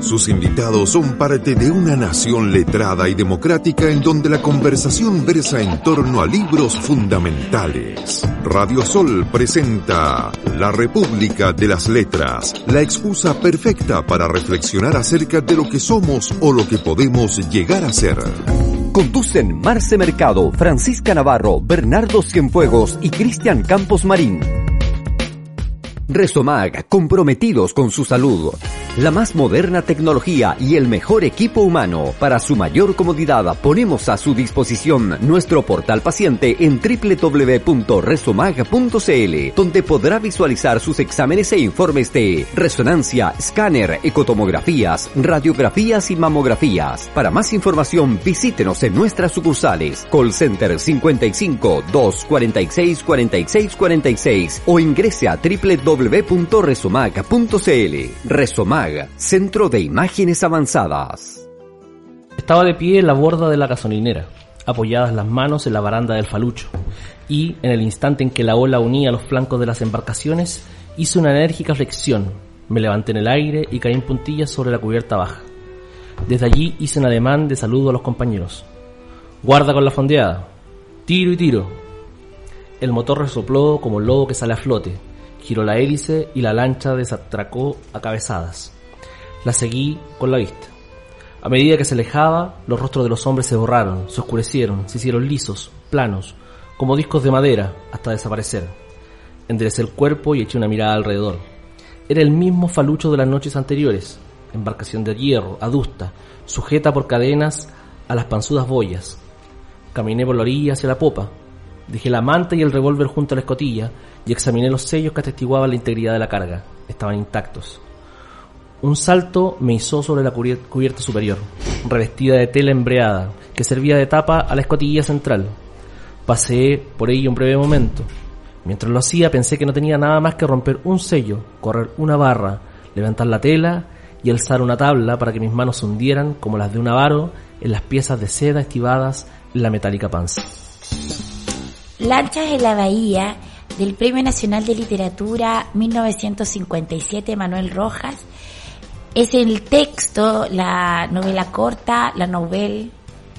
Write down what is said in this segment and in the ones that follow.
Sus invitados son parte de una nación letrada y democrática en donde la conversación versa en torno a libros fundamentales. Radio Sol presenta La República de las Letras, la excusa perfecta para reflexionar acerca de lo que somos o lo que podemos llegar a ser. Conducen Marce Mercado, Francisca Navarro, Bernardo Cienfuegos y Cristian Campos Marín. Resomag, comprometidos con su salud. La más moderna tecnología y el mejor equipo humano. Para su mayor comodidad, ponemos a su disposición nuestro portal paciente en www.resomag.cl, donde podrá visualizar sus exámenes e informes de resonancia, escáner, ecotomografías, radiografías y mamografías. Para más información, visítenos en nuestras sucursales. Call Center 55 246 46 46 o ingrese a www.resomag.cl. Resomag, Centro de Imágenes Avanzadas. Estaba de pie en la borda de la gasolinera, apoyadas las manos en la baranda del falucho, y en el instante en que la ola unía los flancos de las embarcaciones, hice una enérgica flexión, me levanté en el aire y caí en puntillas sobre la cubierta baja. Desde allí hice un ademán de saludo a los compañeros. Guarda con la fondeada. Tiro y tiro. El motor resopló como el lobo que sale a flote. Giró la hélice y la lancha desatracó a cabezadas. La seguí con la vista. A medida que se alejaba, los rostros de los hombres se borraron, se oscurecieron, se hicieron lisos, planos, como discos de madera, hasta desaparecer. Enderecé el cuerpo y eché una mirada alrededor. Era el mismo falucho de las noches anteriores, embarcación de hierro, adusta, sujeta por cadenas a las panzudas boyas. Caminé por la orilla hacia la popa, dejé la manta y el revólver junto a la escotilla y examiné los sellos que atestiguaban la integridad de la carga. Estaban intactos. Un salto me izó sobre la cubier- cubierta superior, revestida de tela embreada, que servía de tapa a la escotilla central. Paseé por ella un breve momento. Mientras lo hacía pensé que no tenía nada más que romper un sello, correr una barra, levantar la tela y alzar una tabla para que mis manos se hundieran como las de un avaro en las piezas de seda estivadas en la metálica panza. Lanchas en la Bahía del Premio Nacional de Literatura 1957 Manuel Rojas. Es el texto, la novela corta, la novel,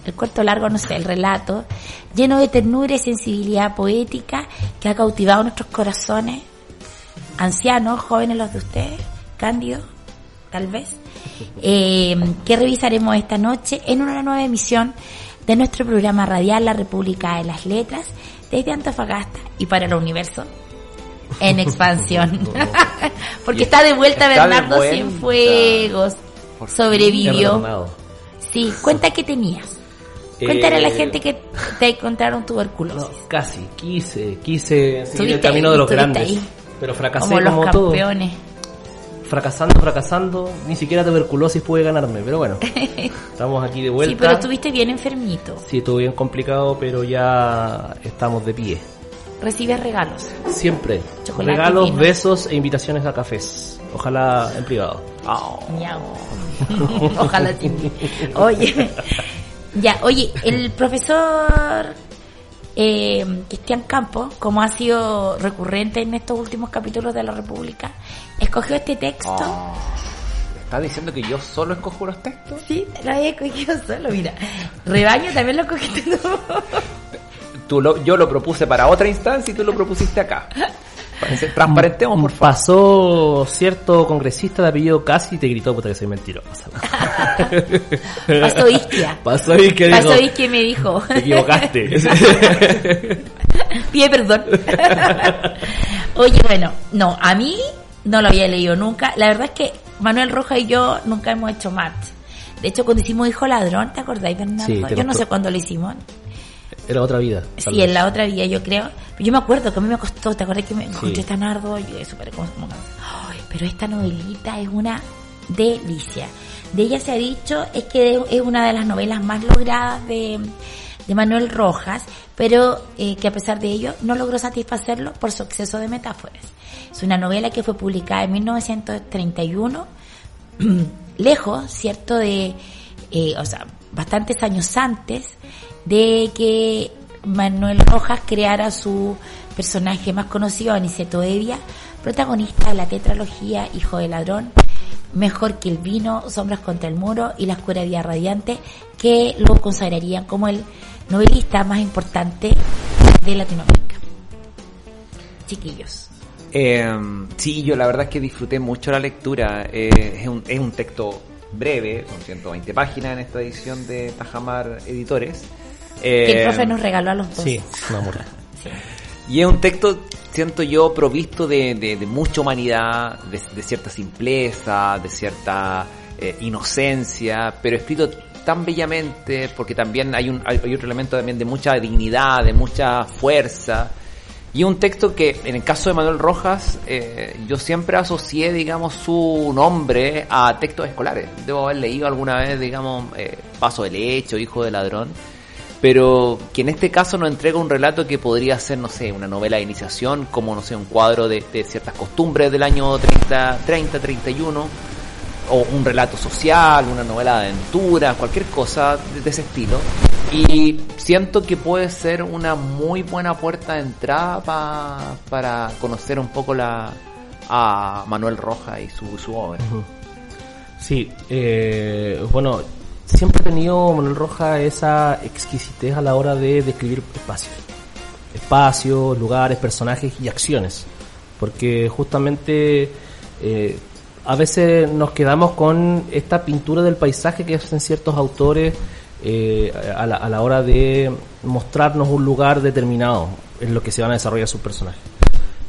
el corto largo, no sé, el relato, lleno de ternura y sensibilidad poética que ha cautivado nuestros corazones, ancianos, jóvenes los de ustedes, cándidos, tal vez, eh, que revisaremos esta noche en una nueva emisión de nuestro programa radial La República de las Letras desde Antofagasta y para el universo en expansión. Porque está de vuelta Está de Bernardo vuelta. Cienfuegos. Sobrevivió. Sí, cuenta que tenías. Cuéntale a la Eh, gente que te encontraron tuberculosis. No, casi, quise, quise seguir el camino ahí, de los grandes. ahí. Pero fracasé como como, los todo. Fracasando, fracasando, ni siquiera tuberculosis puede ganarme, pero bueno. estamos aquí de vuelta. Sí, pero estuviste bien enfermito. Sí, estuvo bien complicado, pero ya estamos de pie. Recibes regalos. Siempre. Chocolate Regalos, besos e invitaciones a cafés. Ojalá en privado. Miau. Ojalá sí. Oye, ya, oye, el profesor eh, Cristian Campos, como ha sido recurrente en estos últimos capítulos de la República, escogió este texto. ¿Estás diciendo que yo solo escojo los textos? Sí, lo había escogido solo, mira. Rebaño también lo escogiste tú. Tú lo, yo lo propuse para otra instancia y tú lo propusiste acá. Transparentemos, por favor. Pasó cierto congresista de apellido Casi y te gritó puta que soy mentirosa. Pasó Isquia. Pasó y que Pasó Isquia y me dijo. te equivocaste. Pide perdón. Oye, bueno, no, a mí no lo había leído nunca. La verdad es que Manuel Roja y yo nunca hemos hecho match. De hecho, cuando hicimos Hijo Ladrón, ¿te acordáis, Bernardo? Sí, yo no sé cuándo lo hicimos. Era otra vida. Sí, vez. en la otra vida, yo creo. Yo me acuerdo que a mí me costó, ¿te acuerdas que me encontré tan arduo? Yo quedé súper como, como- pero esta novelita es una delicia. De ella se ha dicho es que es una de las novelas más logradas de, de Manuel Rojas, pero eh, que a pesar de ello no logró satisfacerlo por su exceso de metáforas. Es una novela que fue publicada en 1931 lejos, ¿cierto? De, eh, o sea, bastantes años antes de que Manuel Rojas creara su personaje más conocido, Aniceto Evia, protagonista de la tetralogía Hijo de Ladrón, Mejor que el vino, Sombras contra el muro y La oscura vía radiante, que lo consagrarían como el novelista más importante de Latinoamérica. Chiquillos. Eh, sí, yo la verdad es que disfruté mucho la lectura. Eh, es, un, es un texto breve, son 120 páginas en esta edición de Tajamar Editores. Que el Eh, profe nos regaló a los dos. Sí, una. Y es un texto, siento yo, provisto de, de- de mucha humanidad, de, de cierta simpleza, de cierta eh, inocencia, pero escrito tan bellamente, porque también hay, un, hay, hay otro elemento también de mucha dignidad, de mucha fuerza. Y un texto que, en el caso de Manuel Rojas, eh, yo siempre asocié, digamos, su nombre a textos escolares. Debo haber leído alguna vez, digamos, eh, Paso del Hecho, Hijo de Ladrón pero que en este caso nos entrega un relato que podría ser, no sé, una novela de iniciación, como, no sé, un cuadro de, ciertas costumbres del año 30, 30, 31, o un relato social, una novela de aventura, cualquier cosa de, ese estilo. Y siento que puede ser una muy buena puerta de entrada pa- para conocer un poco la a Manuel Rojas y su, su obra. Sí, eh, bueno, siempre ha tenido Manuel Rojas esa exquisitez a la hora de describir espacios. Espacios, lugares, personajes y acciones. Porque justamente eh, a veces nos quedamos con esta pintura del paisaje que hacen ciertos autores eh, a, la, a la hora de mostrarnos un lugar determinado en lo que se van a desarrollar sus personajes.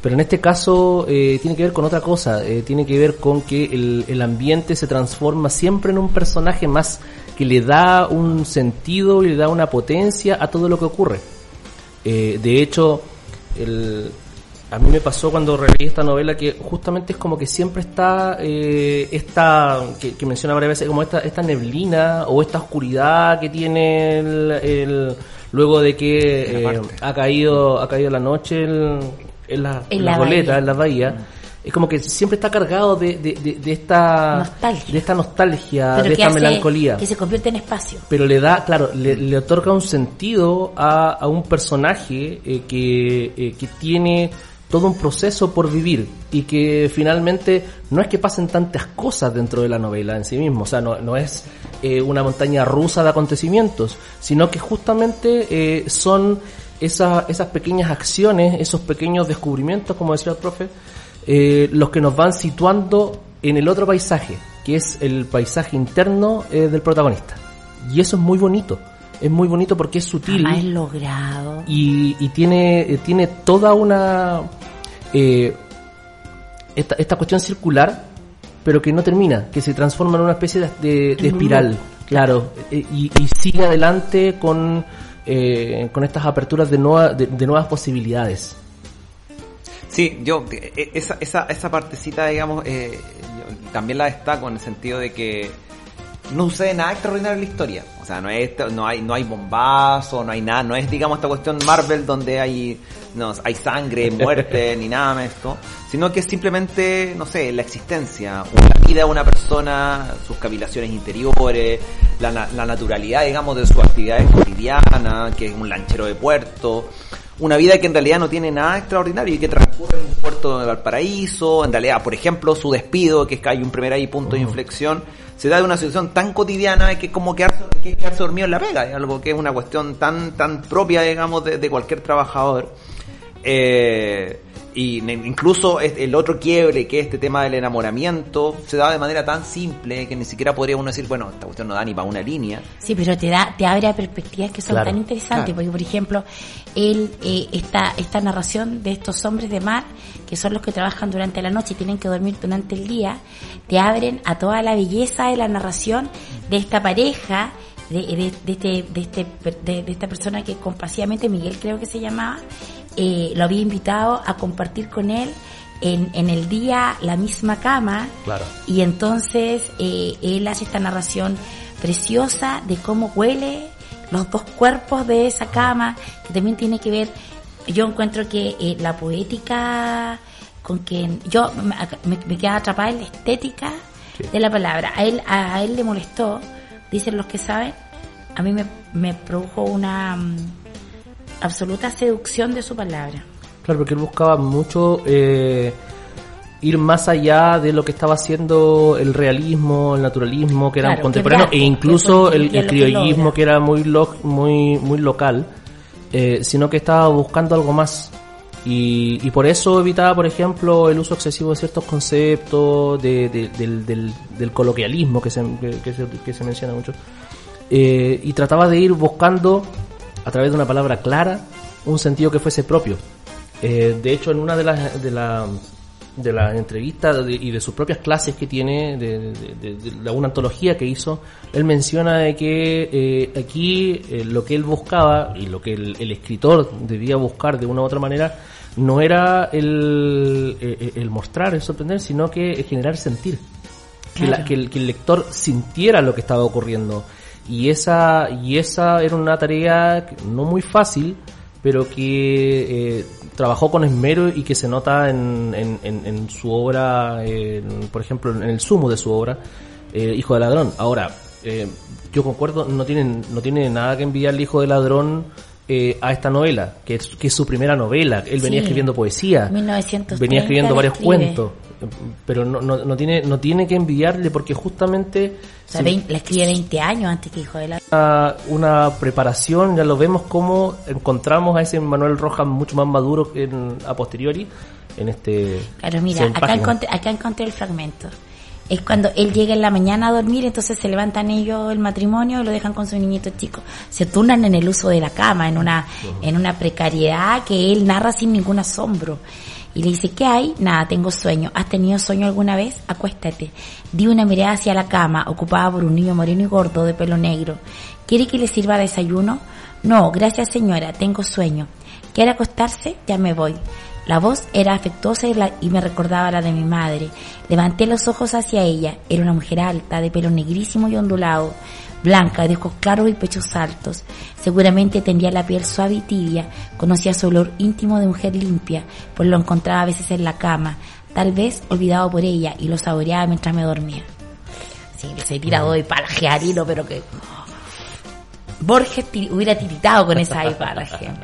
Pero en este caso eh, tiene que ver con otra cosa, eh, tiene que ver con que el, el ambiente se transforma siempre en un personaje más que le da un sentido y le da una potencia a todo lo que ocurre. Eh, de hecho, el, a mí me pasó cuando releí esta novela que justamente es como que siempre está eh, esta, que, que menciona varias veces, como esta, esta neblina o esta oscuridad que tiene el, el- luego de que eh, ha caído ha caído la noche el- en la, En en la la goleta, bahía. en la bahía. Es como que siempre está cargado de, de, de- de esta Nostalgia. de esta nostalgia, de esta hace melancolía que se convierte en espacio. pero le da, claro, le, le otorga un sentido a, a un personaje eh, que, eh, que tiene todo un proceso por vivir y que finalmente no es que pasen tantas cosas dentro de la novela en sí mismo, o sea, no, no es eh, una montaña rusa de acontecimientos, sino que justamente eh, son esas, esas pequeñas acciones, esos pequeños descubrimientos, como decía el profe, eh, los que nos van situando en el otro paisaje, que es el paisaje interno eh, del protagonista. Y eso es muy bonito. Es muy bonito porque es sutil Jamás logrado. y, y tiene, eh, tiene toda una... eh, esta, esta cuestión circular, pero que no termina, que se transforma en una especie de, espiral. Claro, y, y sigue adelante con, eh, con estas aperturas de, nueva- de, de nuevas posibilidades. Sí, yo, eh, esa, esa, esa partecita, digamos, eh, yo también la destaco en el sentido de que no sucede nada extraordinario en la historia. O sea, no, es, no hay no hay bombazo, no hay nada, no es, digamos, esta cuestión Marvel donde hay, no, hay sangre, muerte, ni nada de esto, sino que es simplemente, no sé, la existencia, la vida de una persona, sus cavilaciones interiores, la, la naturalidad, digamos, de sus actividades cotidianas, que es un lanchero de puerto, una vida que en realidad no tiene nada extraordinario y que transcurre en un puerto de Valparaíso, en realidad, por ejemplo, su despido, que es que hay un primer ahí punto de inflexión, se da de una situación tan cotidiana que es como quedarse, que quedarse dormido en la pega, es algo que es una cuestión tan, tan propia, digamos, de, de cualquier trabajador. Eh, y ne- incluso el otro quiebre, que es este tema del enamoramiento, se da de manera tan simple que ni siquiera podría uno decir, bueno, esta cuestión no da ni para una línea. Sí, pero te da, te abre a perspectivas que son Claro, tan interesantes, claro. porque por ejemplo, él, eh, esta, esta narración de estos hombres de mar, que son los que trabajan durante la noche y tienen que dormir durante el día, te abren a toda la belleza de la narración de esta pareja, de, de, de este, de, este, per- de, de esta persona que compasivamente, Miguel creo que se llamaba, eh, lo había invitado a compartir con él en, en el día la misma cama, Claro. y entonces eh, él hace esta narración preciosa de cómo huele los dos cuerpos de esa cama, que también tiene que ver, yo encuentro que eh, la poética con que yo me, me, quedaba atrapada en la estética Sí. de la palabra. A él, a, a él le molestó, dicen los que saben, a mí me, me produjo una mm, absoluta seducción de su palabra. Claro, porque él buscaba mucho eh, ir más allá de lo que estaba haciendo el realismo, el naturalismo, que eran Claro, contemporáneos, quebrar, e incluso que el, el que criollismo, logra. que era muy, lo- muy, muy local, eh, sino que estaba buscando algo más. Y, y por eso evitaba, por ejemplo, el uso excesivo de ciertos conceptos, de, de- del, del- del coloquialismo que se, que, que se, que se menciona mucho. Eh, y trataba de ir buscando, a través de una palabra clara, un sentido que fuese propio. Eh, de hecho, en una de las de la, de las entrevistas y de sus propias clases que tiene, de, de- de- de la- una antología que hizo, él menciona de que eh, aquí eh, lo que él buscaba y lo que el, el escritor debía buscar de una u otra manera no era el, el mostrar, el sorprender, sino que generar sentir que, la- que el, que el lector sintiera lo que estaba ocurriendo. Y esa, y esa era una tarea no muy fácil, pero que eh, trabajó con esmero y que se nota en, en, en- en su obra, en, por ejemplo, en el sumo de su obra, eh, Hijo de Ladrón. Ahora, eh, yo concuerdo, no tiene, no tiene nada que enviarle Hijo de Ladrón eh, a esta novela, que es, que es su primera novela. Él venía escribiendo poesía, 1930 venía escribiendo varios escribe. cuentos, pero no, no, no tiene no tiene que envidiarle porque justamente O sea, si vein- la escribe 20 años antes que Hijo de la... una, una preparación, ya lo vemos como encontramos a ese Manuel Rojas mucho más maduro que en, a posteriori en este Claro, mira, 100 acá encontré, acá encontré el fragmento. Es cuando él llega en la mañana a dormir, entonces se levantan ellos el matrimonio y lo dejan con su niñito chico. Se turnan en el uso de la cama, en una, en una precariedad que él narra sin ningún asombro. Y le dice, ¿qué hay? Nada, tengo sueño. ¿Has tenido sueño alguna vez? Acuéstate. Di una mirada hacia la cama, ocupada por un niño moreno y gordo de pelo negro. ¿Quiere que le sirva desayuno? No, gracias señora, tengo sueño. ¿Quiere acostarse? Ya me voy. La voz era afectuosa y, y me recordaba la de mi madre. Levanté los ojos hacia ella. Era una mujer alta, de pelo negrísimo y ondulado, blanca, de ojos claros y pechos altos. Seguramente tendría la piel suave y tibia. Conocía su olor íntimo de mujer limpia, pues lo encontraba a veces en la cama, tal vez olvidado por ella, y lo saboreaba mientras me dormía. Sí, se tirado de paljearino, pero que... Borges hubiera tiritado con esa hipalje.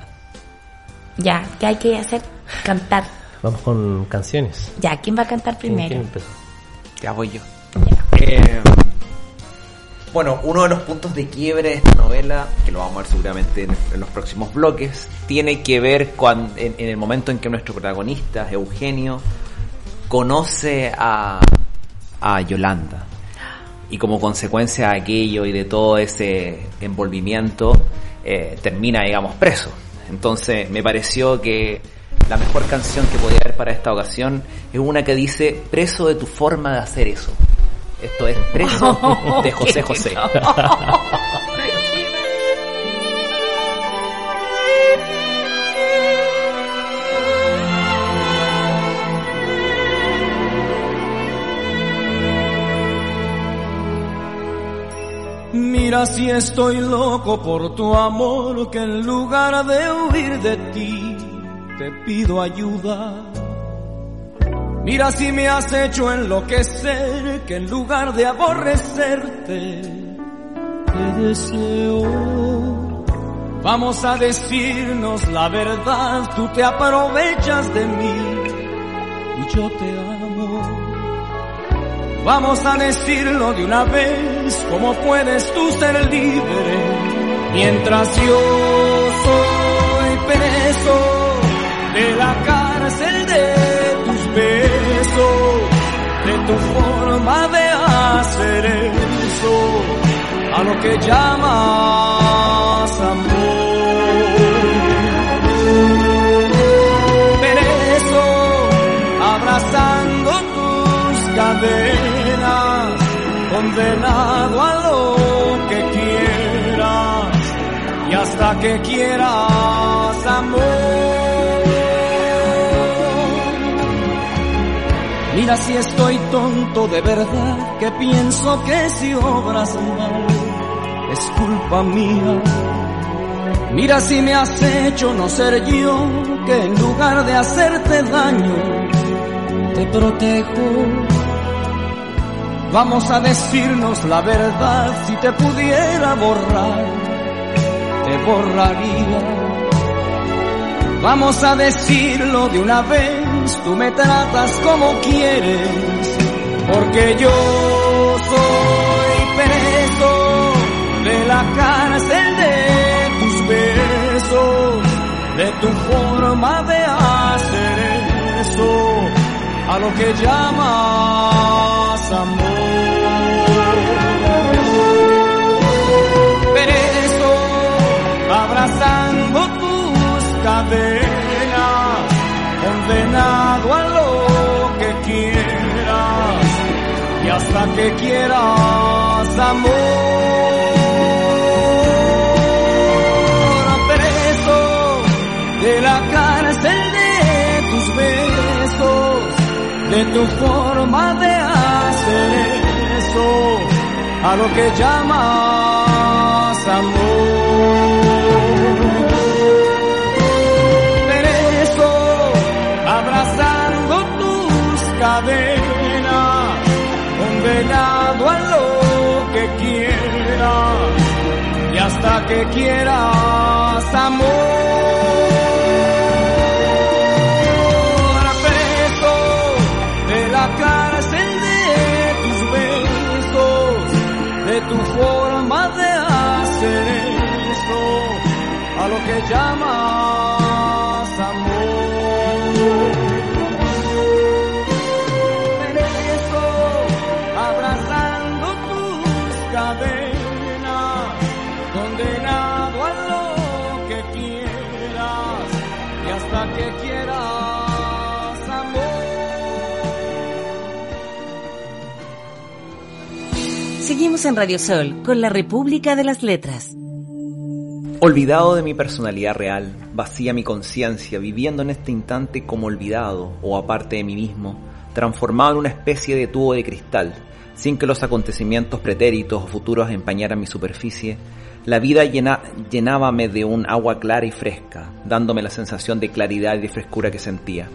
Ya, ¿qué hay que hacer? Cantar. Vamos con canciones. Ya, ¿quién va a cantar ¿Quién- primero? quién empezó? Ya voy yo. Ya. Eh, bueno, uno de los puntos de quiebre de esta novela, que lo vamos a ver seguramente en, los próximos bloques, tiene que ver con en, en el momento en que nuestro protagonista, Eugenio, conoce a, a Yolanda. Y como consecuencia de aquello y de todo ese envolvimiento, eh, termina, digamos, preso. Entonces me pareció que la mejor canción que podía haber para esta ocasión es una que dice preso de tu forma de hacer eso. Esto es preso de José José. Mira si estoy loco por tu amor, que en lugar de huir de ti, te pido ayuda. Mira si me has hecho enloquecer, que en lugar de aborrecerte, te deseo. Vamos a decirnos la verdad, tú te aprovechas de mí y yo te amo. Vamos a decirlo de una vez, ¿cómo puedes tú ser libre? Mientras yo soy preso de la cárcel tu forma de hacer eso, a lo que llamas amor. Preso, abrazando tus cadenas, condenado a lo que quieras y hasta que quieras amor. Mira si estoy tonto de verdad, que pienso que si obras mal es culpa mía. Mira si me has hecho no ser yo, que en lugar de hacerte daño, te protejo. Vamos a decirnos la verdad, si te pudiera borrar, te borraría. Vamos a decirlo de una vez, tú me tratas como quieres, porque yo soy preso de la cárcel de tus besos, de tu forma de hacer eso, a lo que llamas amor. Preso, abrazando tus cadenas, condenado a lo que quieras y hasta que quieras amor. Preso de la cárcel de tus besos, de tu forma de hacer eso, a lo que llamas tus cadenas, condenado a lo que quieras y hasta que quieras amor. Preso de la cárcel de tus besos, de tu forma de hacer eso, a lo que llamas Seguimos en Radio Sol con la República de las Letras. Olvidado de mi personalidad real, vacía mi conciencia, viviendo en este instante como olvidado o aparte de mí mismo, transformado en una especie de tubo de cristal, sin que los acontecimientos pretéritos o futuros empañaran mi superficie, la vida llena, llenábame de un agua clara y fresca, dándome la sensación de claridad y de frescura que sentía.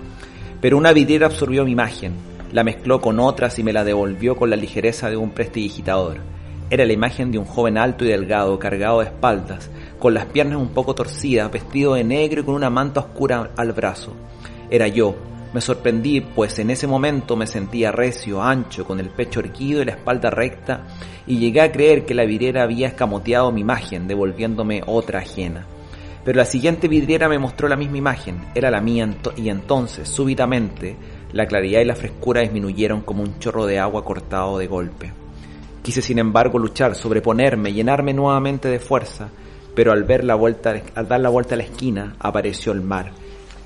Pero una vidriera absorbió mi imagen, la mezcló con otras y me la devolvió con la ligereza de un prestidigitador. Era la imagen de un joven alto y delgado, cargado de espaldas, con las piernas un poco torcidas, vestido de negro y con una manta oscura al brazo. Era yo. Me sorprendí, pues en ese momento me sentía recio, ancho, con el pecho erguido y la espalda recta, y llegué a creer que la vidriera había escamoteado mi imagen, devolviéndome otra ajena. Pero la siguiente vidriera me mostró la misma imagen, era la mía, y entonces, súbitamente, la claridad y la frescura disminuyeron como un chorro de agua cortado de golpe. Quise sin embargo luchar, sobreponerme, llenarme nuevamente de fuerza, pero al, ver la vuelta, al dar la vuelta a la esquina apareció el mar.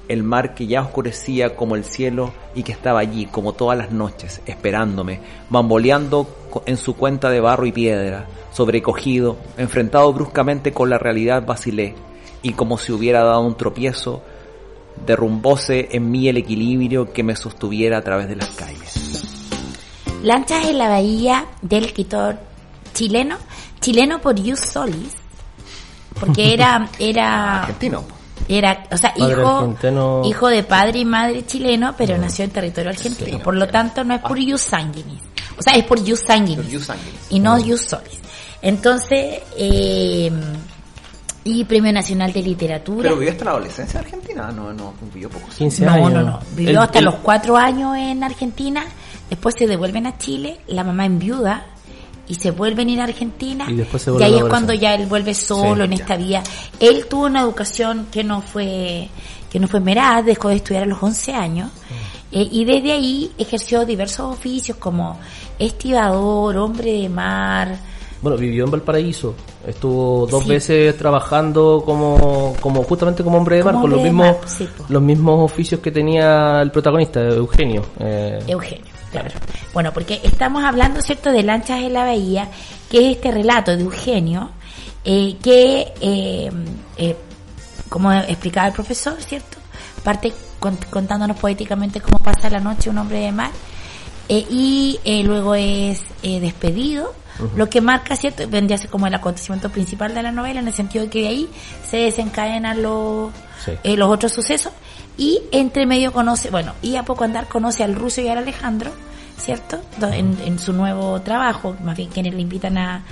El mar que ya oscurecía como el cielo y que estaba allí como todas las noches, esperándome, bamboleando en su cuenta de barro y piedra, sobrecogido, enfrentado bruscamente con la realidad vacilé, y como si hubiera dado un tropiezo, derrumbóse en mí el equilibrio que me sostuviera a través de las calles. Lanchas en la bahía del escritor chileno, chileno por Yus Solis, porque era, era, Argentino. era, o sea, Padre hijo, argentino. hijo de padre y madre chileno, pero nació en territorio argentino. Por lo tanto, no es por Yus Sanguinis. O sea, es por Yus Sanguinis. Por. Y no Yus Solis. Entonces, eh, y Premio Nacional de Literatura. Pero vivió hasta la adolescencia en Argentina, no, no, vivió poco. 15 No, años. no, no. Vivió Él- hasta los cuatro años en Argentina, después se devuelven a Chile, la mamá en viuda y se vuelven a ir a Argentina. Y después se y ahí es cuando ya él vuelve solo Sí, en esta vía. Él tuvo una educación que no fue que no fue merada, dejó de estudiar a los 11 años. eh, y desde ahí ejerció diversos oficios como estibador, hombre de mar, Bueno, vivió en Valparaíso. Estuvo dos Sí. veces trabajando como, como justamente como hombre de mar, con los mismos, mar, sí, po. los mismos oficios que tenía el protagonista, Eugenio. Eh, Eugenio, claro. Bueno, porque estamos hablando, ¿cierto?, de Lanchas en la Bahía, que es este relato de Eugenio, eh, que, eh, eh, como explicaba el profesor, ¿cierto?, parte cont- contándonos poéticamente cómo pasa la noche un hombre de mar, eh, y eh, luego es lo que marca, ¿cierto?, vendría a ser como el acontecimiento principal de la novela, en el sentido de que de ahí se desencadenan los, Sí. eh, los otros sucesos, y entre medio conoce, bueno, y a poco andar conoce al ruso y al Alejandro, ¿cierto? En, en su nuevo trabajo, más bien quienes le invitan a,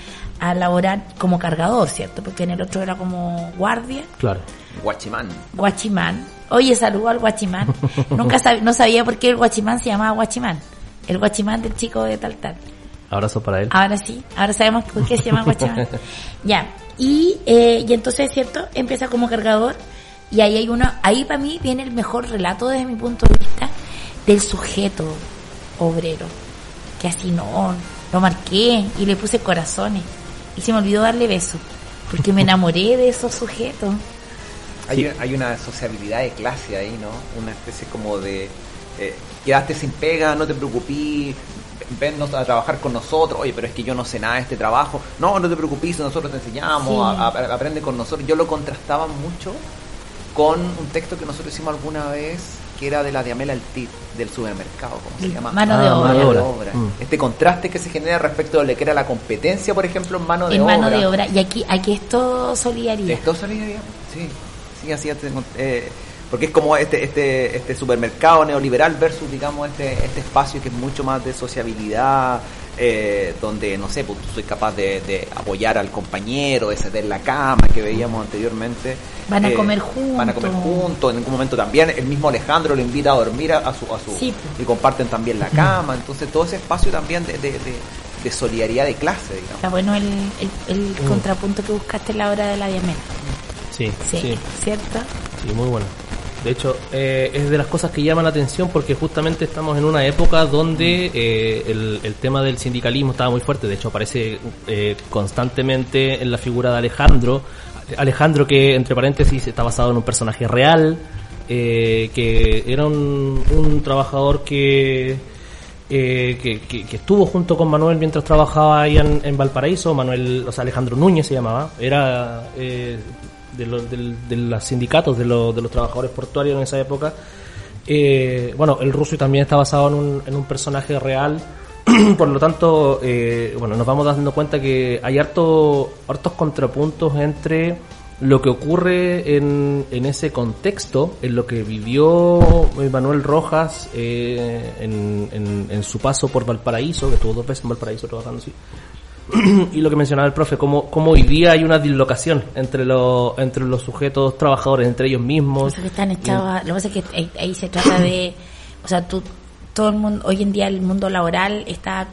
a laborar como cargador, ¿cierto? Porque en el otro era como guardia, Claro. Guachimán. guachimán. Oye, saludo al guachimán. Nunca sab- no sabía por qué el guachimán se llamaba guachimán. El guachimán del chico de tal tal. Abrazo para él. Ahora sí, ahora sabemos por qué se llama guachimán. ya, y, eh, y entonces, ¿cierto? Empieza como cargador y ahí hay uno, ahí para mí viene el mejor relato desde mi punto de vista del sujeto obrero. Que así no, lo marqué y le puse corazones y se me olvidó darle besos porque me enamoré de esos sujetos. Hay, hay una sociabilidad de clase ahí, ¿no? Una especie como de... eh, quedaste sin pega, no te preocupes, vennos a trabajar con nosotros. Oye, pero es que yo no sé nada de este trabajo. No, no te preocupes, nosotros te enseñamos, Sí. a- a- aprende con nosotros. Yo lo contrastaba mucho con un texto que nosotros hicimos alguna vez, que era de la Diamela Altit, del supermercado, ¿cómo se llama? Mano de Ah, obra. mano de obra. de. Mm. Este contraste que se genera respecto de lo que era la competencia, por ejemplo, en mano de en obra. mano de obra. Y aquí, aquí es todo solidaridad. ¿Esto solidaridad? Sí, sí, así es. eh, porque es como este, este, este supermercado neoliberal versus, digamos, este, este espacio que es mucho más de sociabilidad, eh, donde, no sé, pues tú soy capaz de, de apoyar al compañero, de ceder la cama que veíamos anteriormente. Van a Eh, comer juntos. Van a comer juntos, en algún momento también el mismo Alejandro lo invita a dormir a, a su... A su Sí. Y comparten también la cama, entonces todo ese espacio también de, de, de, de solidaridad de clase, digamos. Está bueno el, el, el contrapunto que buscaste en la hora de la diamela. Sí, Sí, sí. ¿cierto? Sí, muy bueno. De hecho, eh, es de las cosas que llaman la atención porque justamente estamos en una época donde eh, el, tema del sindicalismo estaba muy fuerte. De hecho, aparece eh, constantemente en la figura de Alejandro. Alejandro que, entre paréntesis, está basado en un personaje real, que era un, trabajador que, que, estuvo junto con Manuel mientras trabajaba ahí en, en Valparaíso. Manuel, o sea, Alejandro Núñez se llamaba. Era de, los, del- de los sindicatos de, los- de los trabajadores portuarios en esa época. Eh, bueno, el ruso también está basado en un, en un personaje real. Por lo tanto, eh, bueno, nos vamos dando cuenta que hay harto, hartos contrapuntos entre lo que ocurre en, en ese contexto, en lo que vivió Manuel Rojas eh, en, en- en su paso por Valparaíso, que estuvo dos veces en Valparaíso trabajando así, y lo que mencionaba el profe, cómo, cómo hoy día hay una dislocación entre, los entre los sujetos trabajadores, entre ellos Lo mismos. que están echados a- lo que pasa es que ahí, ahí se trata de, o sea, tú, todo el mundo, hoy en día el mundo laboral está,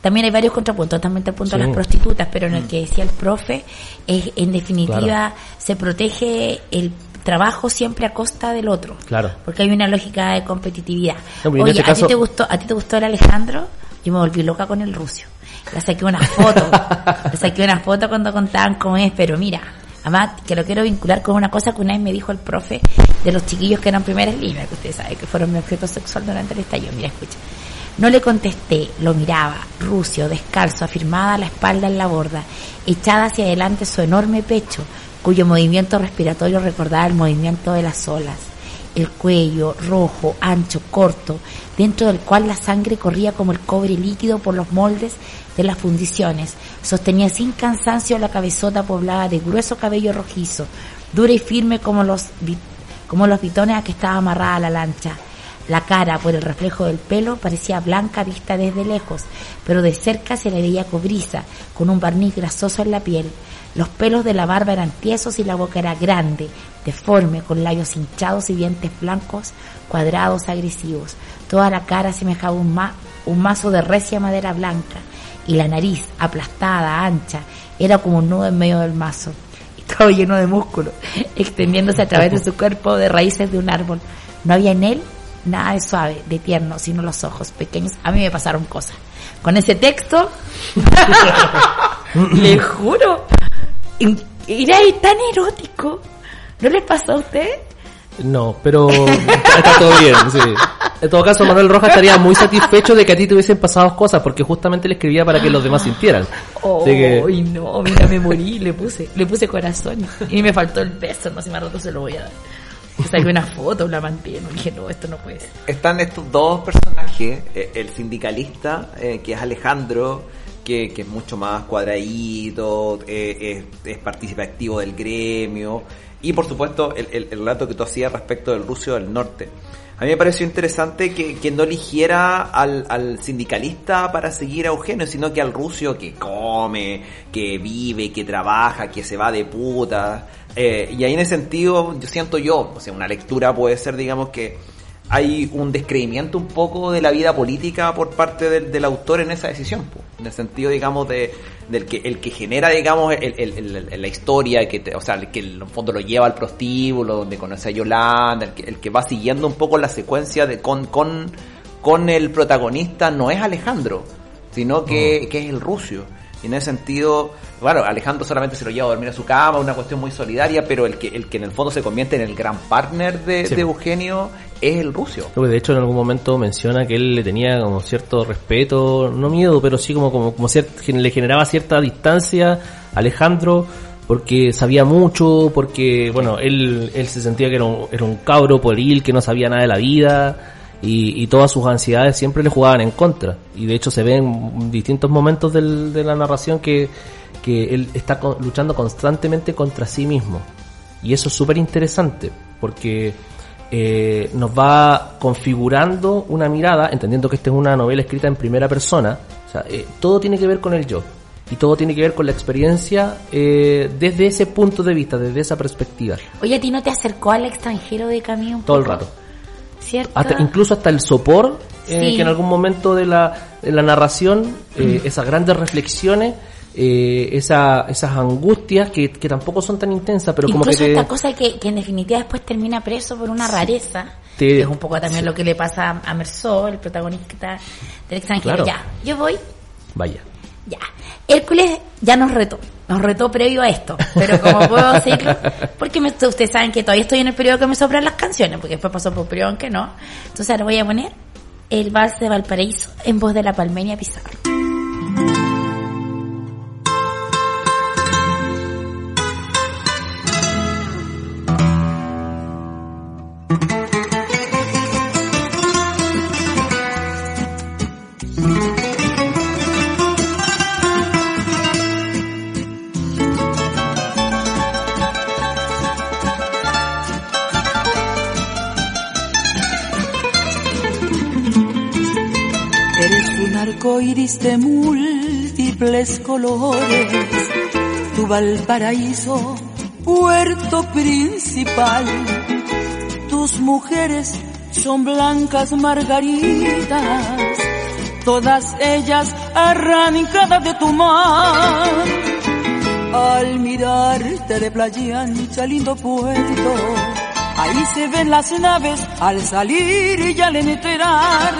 también hay varios contrapuntos, también está el punto de Sí. las prostitutas, pero en el que decía el profe, es, en definitiva, Claro. se protege el trabajo siempre a costa del otro. Claro. Porque hay una lógica de competitividad. No, Oye, este ¿a caso- ti te gustó, a ti te gustó el Alejandro? Yo me volví loca con el Rucio. Le saqué una foto. Le saqué una foto cuando contaban cómo es, pero mira, además que lo quiero vincular con una cosa que una vez me dijo el profe de los chiquillos que eran primeras líneas, que ustedes saben que fueron mi objeto sexual durante el estallido. Mira, escucha. No le contesté, lo miraba, rucio, descalzo, afirmada la espalda en la borda, echada hacia adelante su enorme pecho, cuyo movimiento respiratorio recordaba el movimiento de las olas el cuello rojo, ancho, corto, dentro del cual la sangre corría como el cobre líquido por los moldes de las fundiciones. Sostenía sin cansancio la cabezota poblada de grueso cabello rojizo, dura y firme como los, como los bitones a que estaba amarrada la lancha. La cara, por el reflejo del pelo, parecía blanca vista desde lejos, pero de cerca se le veía cobriza, con un barniz grasoso en la piel. Los pelos de la barba eran tiesos y la boca era grande, deforme, con labios hinchados y dientes blancos, cuadrados, agresivos. Toda la cara semejaba un, ma- un mazo de recia madera blanca, y la nariz, aplastada, ancha, era como un nudo en medio del mazo. Y todo lleno de músculos, extendiéndose a través de su cuerpo de raíces de un árbol. No había en él nada de suave, de tierno, sino los ojos pequeños. A mí me pasaron cosas. Con ese texto, le juro, era tan erótico. ¿No les pasó a usted? No, pero está todo bien, sí. En todo caso, Manuel Rojas estaría muy satisfecho de que a ti te hubiesen pasado cosas, porque justamente le escribía para que los demás sintieran. Oh, que- y no, mira, me morí, le puse, le puse corazón y me faltó el beso, no sé, más rato se lo voy a dar. Saqué una foto, la mantengo, dije, no, esto no puede ser. Están estos dos personajes, eh, el sindicalista, eh, que es Alejandro, que, que es mucho más cuadradito, eh, es, es partícipe activo del gremio, y por supuesto el, el- el relato que tú hacías respecto del ruso del norte. A mí me pareció interesante que, no eligiera al, al sindicalista para seguir a Eugenio, sino que al ruso que come, que vive, que trabaja, que se va de puta. Eh, y ahí en ese sentido, yo siento yo, o sea, una lectura puede ser, digamos, que hay un descreimiento un poco de la vida política por parte del, del autor en esa decisión, en el sentido, digamos, de del que el que genera, digamos, el, el- el- la historia, que te- o sea, el que en el fondo lo lleva al prostíbulo, donde conoce a Yolanda, el que, el que va siguiendo un poco la secuencia de con, con, con el protagonista no es Alejandro, sino que, que es el ruso. Y en ese sentido, bueno, Alejandro solamente se lo lleva a dormir a su cama, una cuestión muy solidaria, pero el que, el que en el fondo se convierte en el gran partner de, Sí. de Eugenio es el ruso. Que de hecho en algún momento menciona que él le tenía como cierto respeto, no miedo, pero sí como, como, como cier- gen- le generaba cierta distancia a Alejandro porque sabía mucho, porque bueno, él, él se sentía que era un, era un cabro pueril que no sabía nada de la vida y, y todas sus ansiedades siempre le jugaban en contra. Y de hecho se ve en distintos momentos del- de la narración que, que él está con- luchando constantemente contra sí mismo. Y eso es súper interesante, porque eh, nos va configurando una mirada, entendiendo que esta es una novela escrita en primera persona, o sea, eh, todo tiene que ver con el yo. Y todo tiene que ver con la experiencia eh, desde ese punto de vista, desde esa perspectiva, Oye, ¿a ti no te acercó al extranjero de un todo el rato. ¿Cierto? Hasta, incluso hasta el sopor, eh, Sí. que en algún momento de la, de la narración, eh, esas grandes reflexiones, eh, esa, esas angustias que, que tampoco son tan intensas, pero como que te... esta cosa que, que en definitiva después termina preso por una rareza, Te- que es un poco también lo que le pasa a a Merceau, el protagonista del extranjero. Claro. Ya, yo voy, Vaya. ya. Hércules ya nos retó, nos retó previo a esto, pero como puedo decirlo, porque me- ustedes saben que todavía estoy en el periodo que me sobran las canciones, porque después pasó por un periodo en que no. Entonces ahora voy a poner el vals de Valparaíso en voz de la Palmenia Pizarro. Iris de múltiples colores, tu Valparaíso, puerto principal. Tus mujeres son blancas margaritas, todas ellas arrancadas de tu mar. Al mirarte de playa ancha, lindo puerto, ahí se ven las naves al salir y al entrar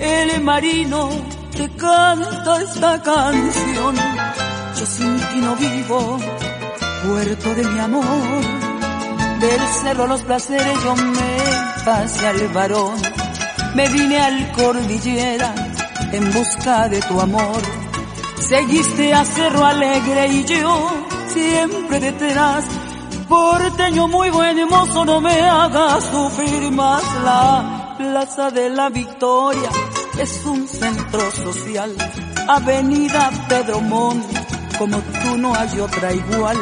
el marino te canta esta canción. Yo sin ti no vivo, puerto de mi amor. Del cerro los placeres yo me pasé al varón. Me vine al cordillera en busca de tu amor. Seguiste a Cerro Alegre y yo siempre detrás. Porteño muy buen mozo, no me hagas sufrir más la Plaza de la Victoria es un centro social. Avenida Pedro Montt, como tú no hay otra igual.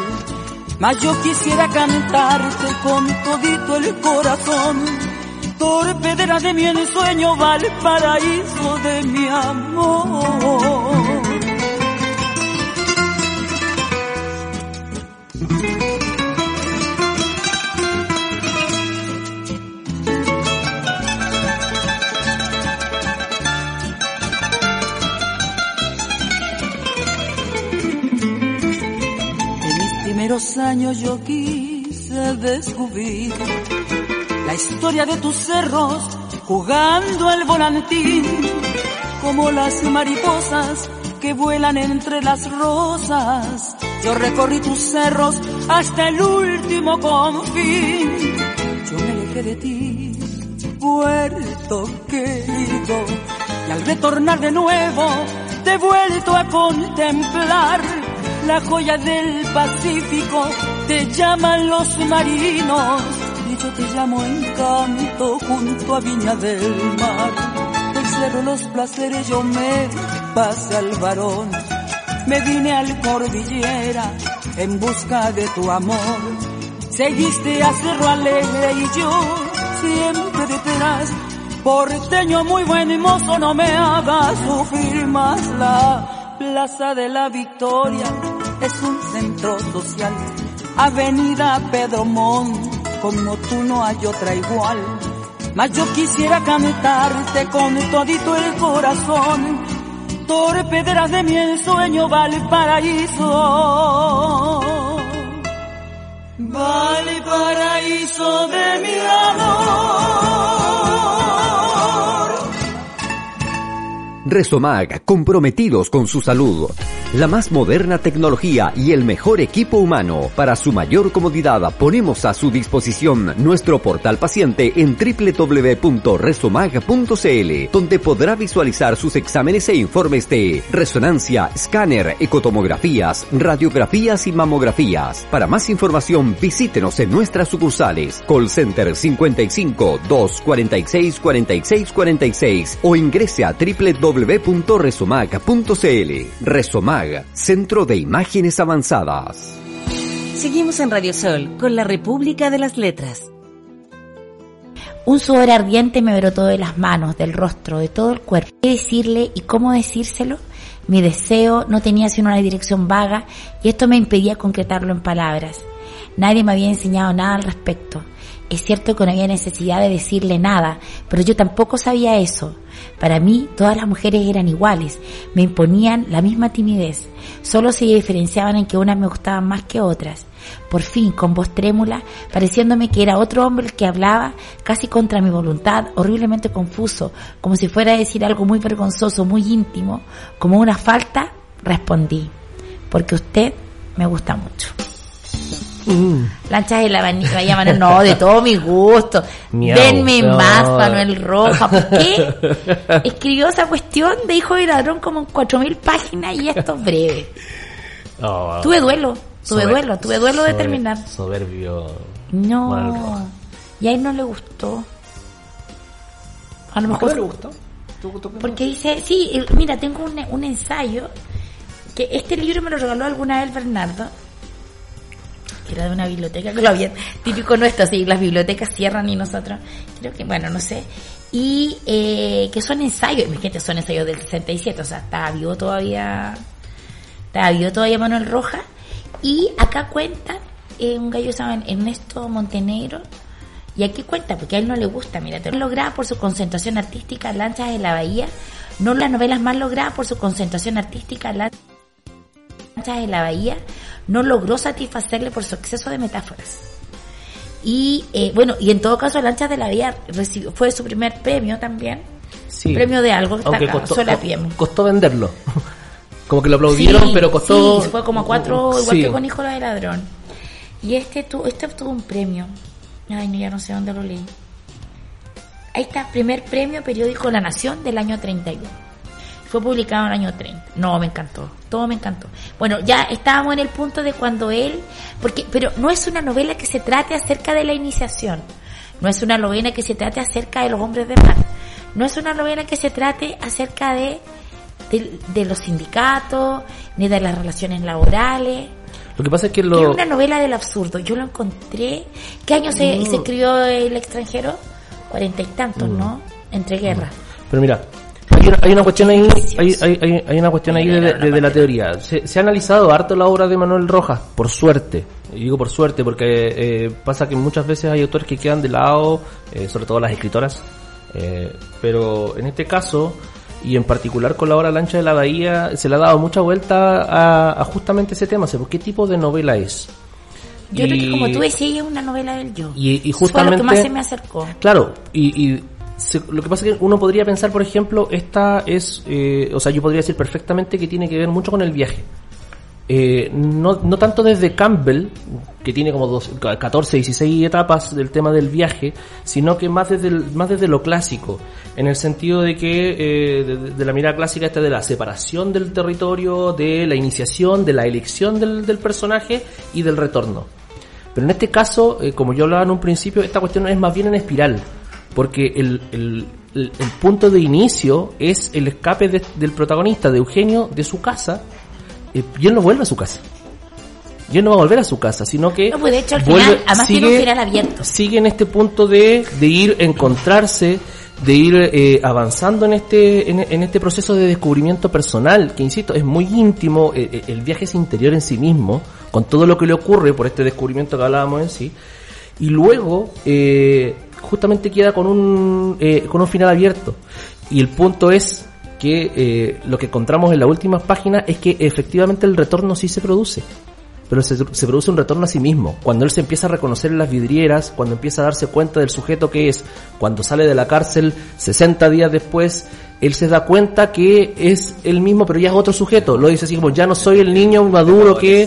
Mas yo quisiera cantarte con todito el corazón. Torpedera de mi ensueño, Valparaíso de mi amor. Primeros años yo quise descubrir la historia de tus cerros jugando al volantín, como las mariposas que vuelan entre las rosas. Yo recorrí tus cerros hasta el último confín. Yo me alejé de ti, puerto querido, y al retornar de nuevo te he vuelto a contemplar la joya del Pacífico, te llaman los marinos, y yo te llamo encanto junto a Viña del Mar. Del cerro los placeres yo me pasé al varón, me vine al cordillera en busca de tu amor. Seguiste a Cerro Alegre y yo siempre detrás. Porteño muy buen y mozo, no me hagas sufrir más. La Plaza de la Victoria es un centro social. Avenida Pedro Montt, como tú no hay otra igual. Mas yo quisiera cantarte con todito el corazón. Torpederas de mi ensueño, Valparaíso. Valparaíso de mi amor. Resomag, comprometidos con su salud. La más moderna tecnología y el mejor equipo humano. Para su mayor comodidad, ponemos a su disposición nuestro portal paciente en www.resomag.cl, donde podrá visualizar sus exámenes e informes de resonancia, escáner, ecotomografías, radiografías y mamografías. Para más información, visítenos en nuestras sucursales. Call Center 55 246 46 46 o ingrese a www.resomag.cl. Resomag Centro de Imágenes Avanzadas. Seguimos en Radio Sol con la República de las Letras. Un sudor ardiente me brotó de las manos, del rostro, de todo el cuerpo. ¿Qué decirle y cómo decírselo? Mi deseo no tenía sino una dirección vaga y esto me impedía concretarlo en palabras. Nadie me había enseñado nada al respecto. Es cierto que no había necesidad de decirle nada, pero yo tampoco sabía eso. Para mí todas las mujeres eran iguales, me imponían la misma timidez, solo se diferenciaban en que unas me gustaban más que otras. Por fin, con voz trémula, pareciéndome que era otro hombre el que hablaba, casi contra mi voluntad, horriblemente confuso, como si fuera a decir algo muy vergonzoso, muy íntimo, como una falta, respondí, porque usted me gusta mucho. Lanchas de la Bahía Manuel, no, de todo mi gusto. Miau. Denme No. más, Manuel Roja. ¿Por qué escribió esa cuestión de hijo de ladrón como en cuatro mil páginas y esto es breve? Oh. Tuve duelo, tuve Sober- duelo, tuve duelo de sober- terminar. Soberbio. Manuel Roja. No, y a él no le gustó. A lo ¿Por qué mejor le gustó? porque dice, sí, eh, mira, tengo un, un ensayo, que este libro me lo regaló alguna vez Bernardo, que era de una biblioteca, que lo había, típico nuestro, así, las bibliotecas cierran y nosotros, creo que, bueno, no sé, y eh, que son ensayos, imagínate, son ensayos del 67, o sea, está vivo todavía, está vivo todavía Manuel Rojas, y acá cuenta eh, un gallo se llama Ernesto Montenegro, y aquí cuenta, porque a él no le gusta, mira, te lograda por su concentración artística, Lanchas de la Bahía, no las novelas más logradas por su concentración artística, Lanchas de la Bahía, no logró satisfacerle por su exceso de metáforas. Y eh, bueno, y en todo caso, Lanchas de la Bahía recibió, fue su primer premio también, Sí. premio de algo que está acá, costó, costó venderlo. Como que lo aplaudieron, Sí, pero costó. Sí, fue como a cuatro, igual Sí. que con Hijo de Ladrón. Y este, tu, este obtuvo un premio. Ay, no, ya no sé dónde lo leí. Ahí está, primer premio periódico La Nación del año 31. Fue publicado en el año 30. No, me encantó. Todo me encantó. Bueno, ya estábamos en el punto de cuando él, porque, pero no es una novela que se trate acerca de la iniciación. No es una novela que se trate acerca de los hombres de mar. No es una novela que se trate acerca de, de, de los sindicatos, ni de las relaciones laborales. Lo que pasa es que lo. una novela del absurdo. Yo lo encontré. ¿Qué año se, se escribió El extranjero? Cuarenta y tantos, ¿no? Entre guerras. Pero mira, hay una, hay una cuestión ahí, hay, hay, una cuestión ahí de, de- de la teoría. Se, se ha analizado harto la obra de Manuel Rojas, por suerte. Y digo por suerte porque eh, pasa que muchas veces hay autores que quedan de lado, eh, sobre todo las escritoras. Eh, pero en este caso, y en particular con la obra Lancha de la Bahía, se le ha dado mucha vuelta a, a justamente ese tema. ¿Qué tipo de novela es? Yo creo que Y- como tú decías, es una novela del yo. Y, y Fue lo que más justamente- se me acercó. Claro, y, y lo que pasa es que uno podría pensar, por ejemplo, esta es, eh, o sea, yo podría decir perfectamente que tiene que ver mucho con el viaje. Eh, no, no tanto desde Campbell, que tiene como dos, 14, 16 etapas del tema del viaje, sino que más desde, más desde lo clásico, en el sentido de que, eh, de, la mirada clásica esta de la separación del territorio, de la iniciación, de la elección del, del personaje y del retorno. Pero en este caso, eh, como yo hablaba en un principio, esta cuestión es más bien en espiral, porque el, el- el- el punto de inicio es el escape de- del protagonista, de Eugenio, de su casa, eh, y él no vuelve a su casa. ya no va a volver a su casa, sino que No, pues de hecho al vuelve- final, además tiene un final abierto. sigue en este punto de, de ir a encontrarse, de ir eh, avanzando en este, en, en este proceso de descubrimiento personal, que insisto, es muy íntimo, eh, eh, el viaje es interior en sí mismo, con todo lo que le ocurre por este descubrimiento que hablábamos en sí, y luego eh, justamente queda con un, eh, con un final abierto. Y el punto es que eh, lo que encontramos en las últimas páginas es que efectivamente el retorno sí se produce pero se, se produce un retorno a sí mismo. Cuando él se empieza a reconocer en las vidrieras, cuando empieza a darse cuenta del sujeto que es, cuando sale de la cárcel 60 días después, él se da cuenta que es el mismo, pero ya es otro sujeto. Lo dice así como, ya no soy el niño maduro que...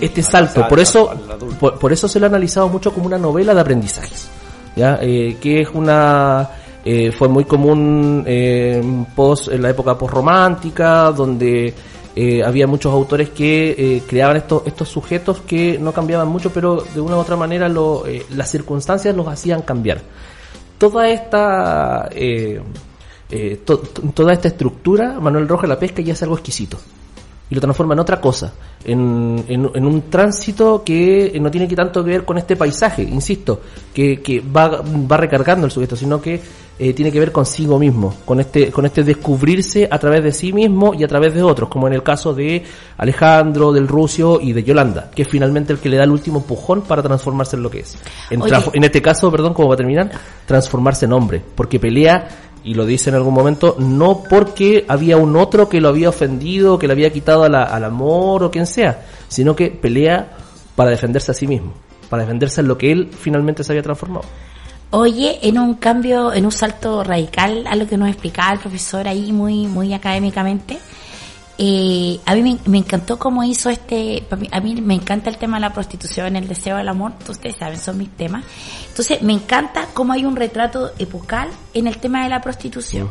Este al- salto, al- por eso, por, por eso se lo ha analizado mucho como una novela de aprendizajes. ¿Ya? Eh, que es una eh, fue muy común eh, post en la época postromántica donde eh, había muchos autores que creaban estos estos sujetos que no cambiaban mucho pero de una u otra manera lo, las circunstancias los hacían cambiar toda esta to- to- toda esta estructura Manuel Rojas la pesca ya es algo exquisito y lo transforma en otra cosa, en, en, en un tránsito que no tiene que tanto que ver con este paisaje, insisto, que, que va, va recargando el sujeto, sino que eh, tiene que ver consigo mismo, con este, con este descubrirse a través de sí mismo y a través de otros, como en el caso de Alejandro, del Rucio y de Yolanda, que es finalmente el que le da el último empujón para transformarse en lo que es. En, en este caso, perdón, como va a terminar, transformarse en hombre, porque pelea y lo dice en algún momento, no porque había un otro que lo había ofendido, que le había quitado la- al amor o quien sea, sino que pelea para defenderse a sí mismo, para defenderse en lo que él finalmente se había transformado. Oye, en un cambio, en un salto radical a lo que nos explicaba el profesor ahí muy, muy académicamente, eh, a mí me, encantó cómo hizo este, a mí me encanta el tema de la prostitución, el deseo del amor, ustedes saben, son mis temas. Entonces, me encanta cómo hay un retrato epocal en el tema de la prostitución.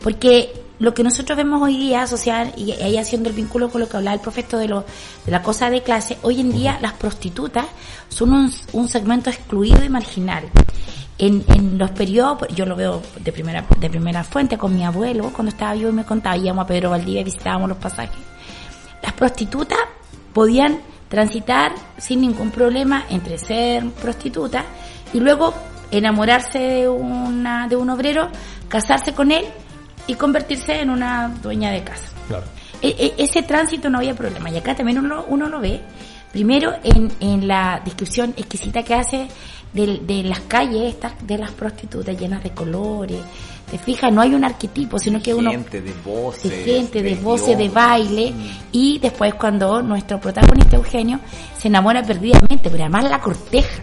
Porque lo que nosotros vemos hoy día, social, y ahí haciendo el vínculo con lo que hablaba el profesor de, lo, de la cosa de clase, hoy en día las prostitutas son un, un segmento excluido y marginal. En, en los periodos, yo lo veo de primera, de primera fuente con mi abuelo, cuando estaba yo y me contaba, íbamos a Pedro Valdivia y visitábamos los pasajes. Las prostitutas podían transitar sin ningún problema entre ser prostituta y luego enamorarse de una de un obrero, casarse con él y convertirse en una dueña de casa. E- e- ese tránsito no había problema. Y acá también uno, uno lo ve, primero en, en la descripción exquisita que hace de, de las calles estas, de las prostitutas llenas de colores. Te fijas, no hay un arquetipo, sino que uno gente, de voces, de gente, de, voces, de baile, y después cuando nuestro protagonista Eugenio se enamora perdidamente, pero además la corteja.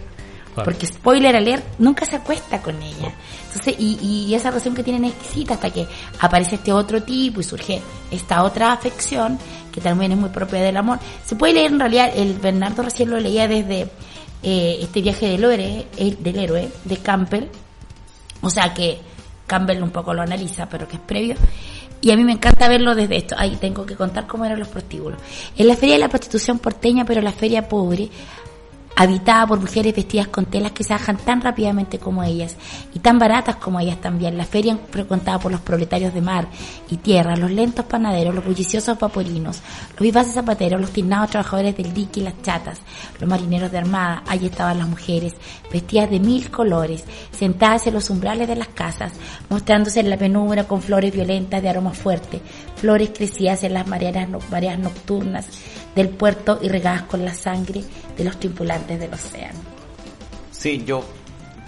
Porque spoiler alert, nunca se acuesta con ella. Entonces, y, y esa relación que tienen es exquisita hasta que aparece este otro tipo y surge esta otra afección que también es muy propia del amor. Se puede leer en realidad, el Bernardo recién lo leía desde eh, este viaje del héroe, el- del héroe, de Campbell, o sea que Campbell un poco lo analiza, pero que es previo. Y a mí me encanta verlo desde esto. Ahí tengo que contar cómo eran los prostíbulos. En la feria de la prostitución porteña, pero la feria pobre, habitada por mujeres vestidas con telas que se bajan tan rápidamente como ellas y tan baratas como ellas también. La feria frecuentada por los proletarios de mar y tierra, los lentos panaderos, los bulliciosos vaporinos, los vivaces zapateros, los tiznados trabajadores del dique y las chatas, los marineros de armada. Allí estaban las mujeres, vestidas de mil colores, sentadas en los umbrales de las casas, mostrándose en la penumbra con flores violentas de aroma fuerte, flores crecidas en las mareas, no- mareas nocturnas del puerto y regadas con la sangre de los tripulantes del océano. Sí, yo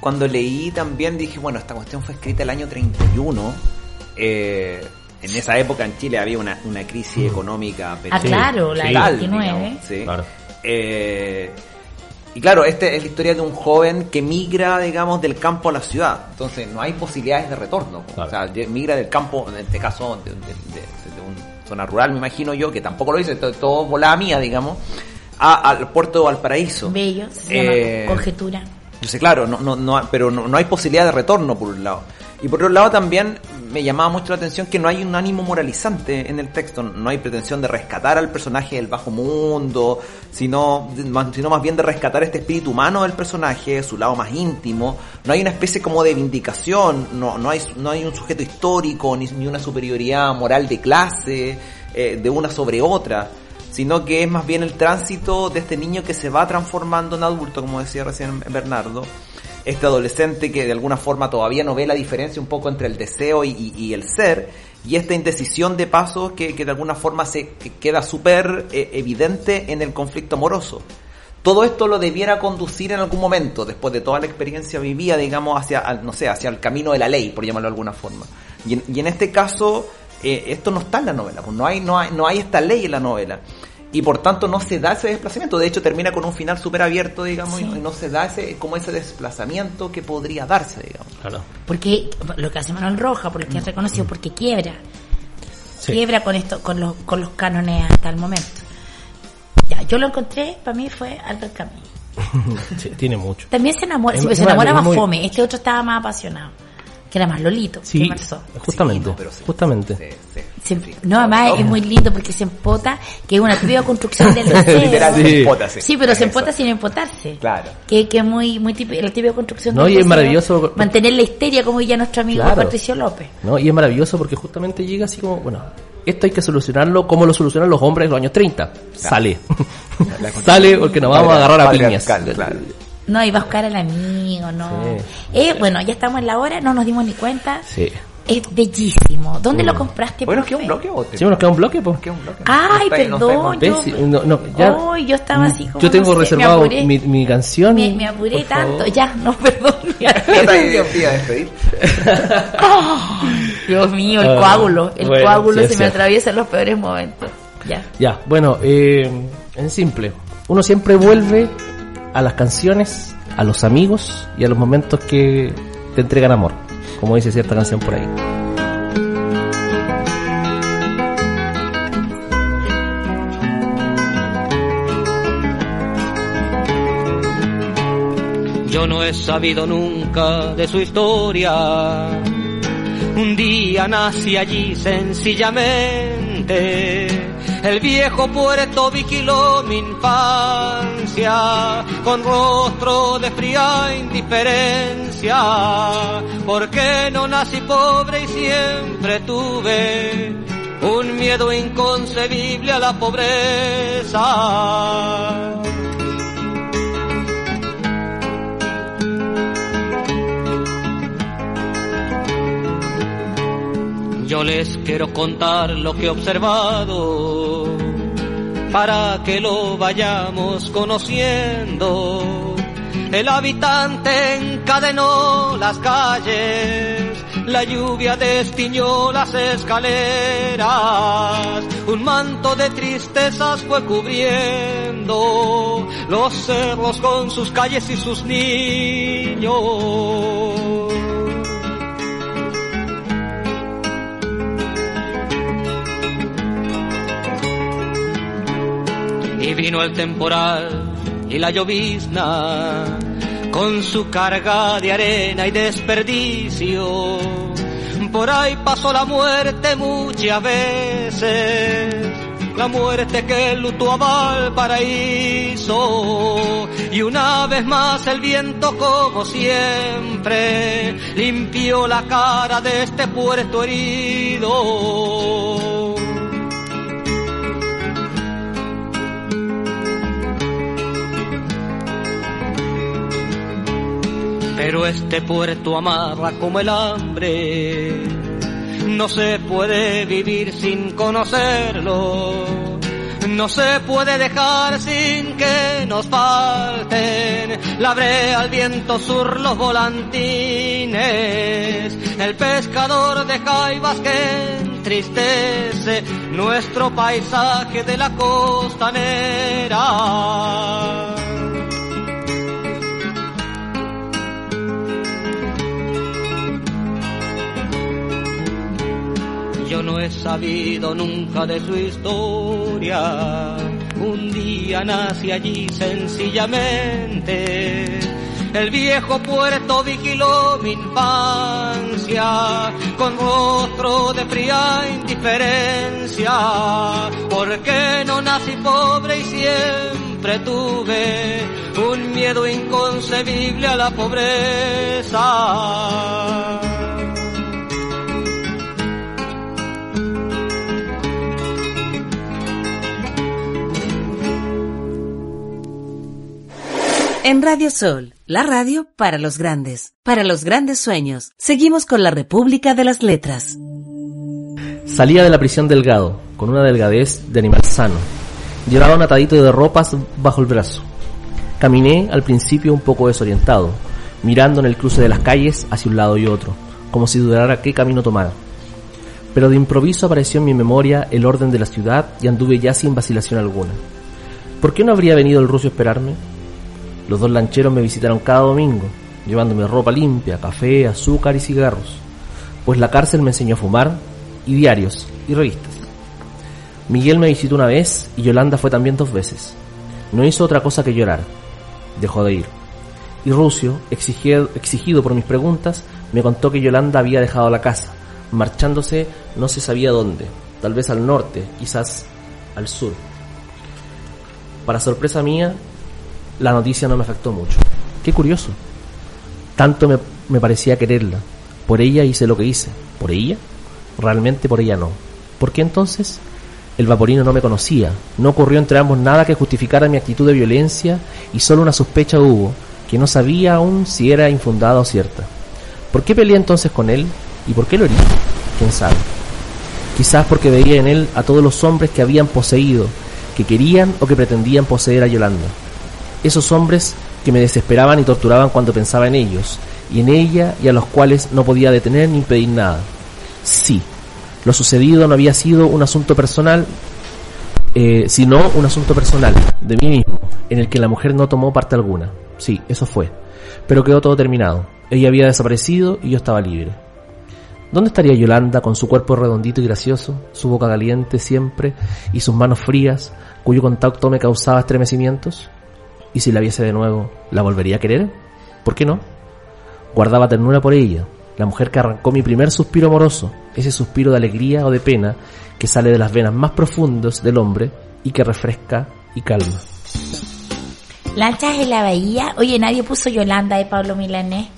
cuando leí también dije, bueno, esta cuestión fue escrita el año 31. Eh, en esa época en Chile había una, una crisis económica. pero Ah, claro, la del brutal, 29. digamos, sí. Claro. Eh, y claro, esta es la historia de un joven que migra, digamos, del campo a la ciudad. Entonces no hay posibilidades de retorno. Claro. O sea, migra del campo, en este caso, de, de, de- de una zona rural, me imagino yo, que tampoco lo hice, todo, todo volada mía, digamos, a- al puerto de Valparaíso. Bello, se Eh, llama conjetura. Entonces, claro, no, no, no, pero no, no hay posibilidad de retorno por un lado. Y por otro lado también me llamaba mucho la atención que no hay un ánimo moralizante en el texto, no hay pretensión de rescatar al personaje del bajo mundo, sino, sino más bien de rescatar este espíritu humano del personaje, su lado más íntimo. No hay una especie como de vindicación, no, no, hay, no hay un sujeto histórico, ni, ni una superioridad moral de clase, eh, de una sobre otra sino que es más bien el tránsito de este niño que se va transformando en adulto, como decía recién Bernardo. Este adolescente que de alguna forma todavía no ve la diferencia un poco entre el deseo y, el ser, y esta indecisión de pasos que, que de alguna forma se queda súper eh, evidente en el conflicto amoroso. Todo esto lo debiera conducir en algún momento, después de toda la experiencia vivida, digamos, hacia, no sé, hacia el camino de la ley, por llamarlo de alguna forma. Y en, y en este caso, eh, esto no está en la novela, pues no hay, no hay, no hay esta ley en la novela y por tanto no se da ese desplazamiento. De hecho, termina con un final súper abierto, digamos, y, no, se da ese como ese desplazamiento que podría darse, digamos. Claro. Porque lo que hace Manuel Roja, porque es reconocido, porque quiebra. Quiebra con esto, con los, con los cánones hasta el momento. Ya, yo lo encontré, para mí fue Albert Camus. tiene mucho. También se enamora, se enamora más fome, este otro estaba más apasionado que era más Lolito. Sí, justamente, justamente. no, además es muy lindo porque se empota, que es una típica construcción del deseo. Literal, sí. empota, sí. pero se empota sin empotarse. Claro. Que, que es muy, muy típica, la típica construcción no, y es maravilloso. Mantener la histeria, como ya nuestro amigo Patricio López. No, y es maravilloso porque justamente llega así como, bueno, esto hay que solucionarlo como lo solucionan los hombres en los años 30. Sale. Sale porque nos vamos a agarrar a piñas. Claro. No, iba a buscar al amigo, no. Eh, bueno, ya estamos en la hora, no nos dimos ni cuenta. Sí. Es bellísimo. ¿Dónde lo compraste? Bueno, que un bloque o Sí, nos queda un bloque, pues. un bloque. Ay, perdón. yo, no, no, ya, yo estaba así como. Yo tengo reservado mi, mi, canción. Me, me apuré tanto. Ya, no, perdón. despedir. Dios mío, el coágulo. El coágulo se me atraviesa en los peores momentos. Ya. Ya, bueno, eh, en simple. Uno siempre vuelve a las canciones, a los amigos y a los momentos que te entregan amor, como dice cierta canción por ahí. Yo no he sabido nunca de su historia. Un día nací allí sencillamente el viejo puerto vigiló mi infancia con rostro de fría indiferencia. Porque no nací pobre y siempre tuve un miedo inconcebible a la pobreza. Yo les quiero contar lo que he observado para que lo vayamos conociendo. El habitante encadenó las calles, la lluvia destiñó las escaleras, un manto de tristezas fue cubriendo los cerros con sus calles y sus niños. Y vino el temporal y la llovizna con su carga de arena y desperdicio. Por ahí pasó la muerte muchas veces, la muerte que lutuaba al paraíso. Y una vez más el viento como siempre limpió la cara de este puerto herido. Pero este puerto amarra como el hambre. No se puede vivir sin conocerlo. No se puede dejar sin que nos falten la brea, al viento sur, los volantines. El pescador de jaivas que entristece nuestro paisaje de la costanera. Yo no he sabido nunca de su historia. Un día nací allí sencillamente. El viejo puerto vigiló mi infancia con rostro de fría indiferencia. Porque no nací pobre y siempre tuve un miedo inconcebible a la pobreza. En Radio Sol, la radio para los grandes, para los grandes sueños. Seguimos con la República de las Letras. Salía de la prisión delgado, con una delgadez de animal sano. Llevaba un atadito de ropas bajo el brazo. Caminé al principio un poco desorientado, mirando en el cruce de las calles hacia un lado y otro, como si dudara qué camino tomar. Pero de improviso apareció en mi memoria el orden de la ciudad y anduve ya sin vacilación alguna. ¿Por qué no habría venido el ruso a esperarme? Los dos lancheros me visitaron cada domingo, llevándome ropa limpia, café, azúcar y cigarros, pues la cárcel me enseñó a fumar, y diarios, y revistas. Miguel me visitó una vez y Yolanda fue también dos veces. No hizo otra cosa que llorar. Dejó de ir. Y Rucio, exigido, exigido por mis preguntas, me contó que Yolanda había dejado la casa, marchándose no se sabía dónde, tal vez al norte, quizás al sur. Para sorpresa mía, la noticia no me afectó mucho. Qué curioso. Tanto me, me parecía quererla. Por ella hice lo que hice. ¿Por ella? Realmente por ella no. ¿Por qué entonces? El vaporino no me conocía. No ocurrió entre ambos nada que justificara mi actitud de violencia y solo una sospecha hubo, que no sabía aún si era infundada o cierta. ¿Por qué peleé entonces con él? ¿Y por qué lo herí? ¿Quién sabe? Quizás porque veía en él a todos los hombres que habían poseído, que querían o que pretendían poseer a Yolanda. Esos hombres que me desesperaban y torturaban cuando pensaba en ellos, y en ella y a los cuales no podía detener ni impedir nada. Sí, lo sucedido no había sido un asunto personal, eh, sino un asunto personal, de mí mismo, en el que la mujer no tomó parte alguna. Sí, eso fue. Pero quedó todo terminado. Ella había desaparecido y yo estaba libre. ¿Dónde estaría Yolanda con su cuerpo redondito y gracioso, su boca caliente siempre y sus manos frías, cuyo contacto me causaba estremecimientos? ¿Y si la viese de nuevo, la volvería a querer? ¿Por qué no? Guardaba ternura por ella, la mujer que arrancó mi primer suspiro amoroso, ese suspiro de alegría o de pena que sale de las venas más profundas del hombre y que refresca y calma. Lanchas en la bahía. Oye, nadie puso Yolanda de Pablo Milanés.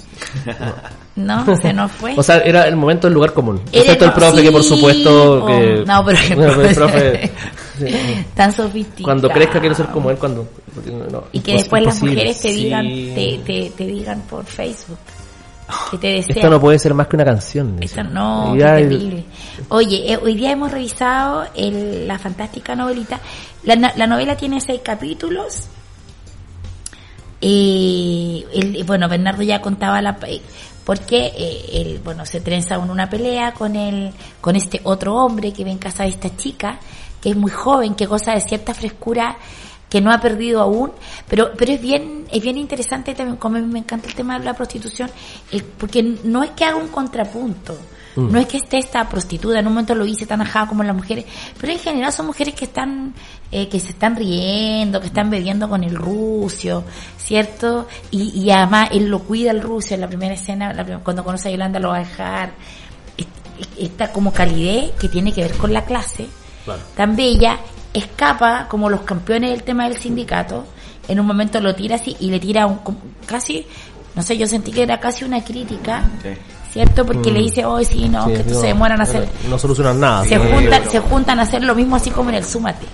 No, se nos fue. O sea, era el momento del lugar común. Era Excepto el profe, que por supuesto. oh, que- no, pero el Bueno, el profe- profe-. Tan sofisticado. Cuando crezca quiero ser como él cuando... no, Y que después las mujeres te Sí. digan, te, te, te digan por Facebook. Que te. Esto no puede ser más que una canción. Esto no, qué terrible. Oye, eh, hoy día hemos revisado el- la fantástica novelita. La, la novela tiene seis capítulos. Eh, el- bueno, Bernardo ya contaba la eh, porque eh, él, bueno, se trenza en una pelea con el, con este otro hombre que ve en casa de esta chica, que es muy joven, que goza de cierta frescura que no ha perdido aún, pero pero es bien es bien interesante también, como me encanta el tema de la prostitución, el- porque no es que haga un contrapunto, Mm. no es que esté esta prostituta, en un momento lo hice tan ajada como las mujeres, pero en general son mujeres que están, eh, que se están riendo, que están bebiendo con el rucio, ¿cierto? Y, y además él lo cuida el rucio en la primera escena, la prim- cuando conoce a Yolanda lo va a dejar, Es- es- esta como calidez que tiene que ver con la clase, tan bella, escapa como los campeones del tema del sindicato, en un momento lo tira así y le tira un, casi, no sé, yo sentí que era casi una crítica, ¿cierto? Porque Mm. le dice, oh, sí, no, Sí, que no, se demoran a hacer, No solucionan nada. se juntan, se juntan a hacer lo mismo así como en el Súmate.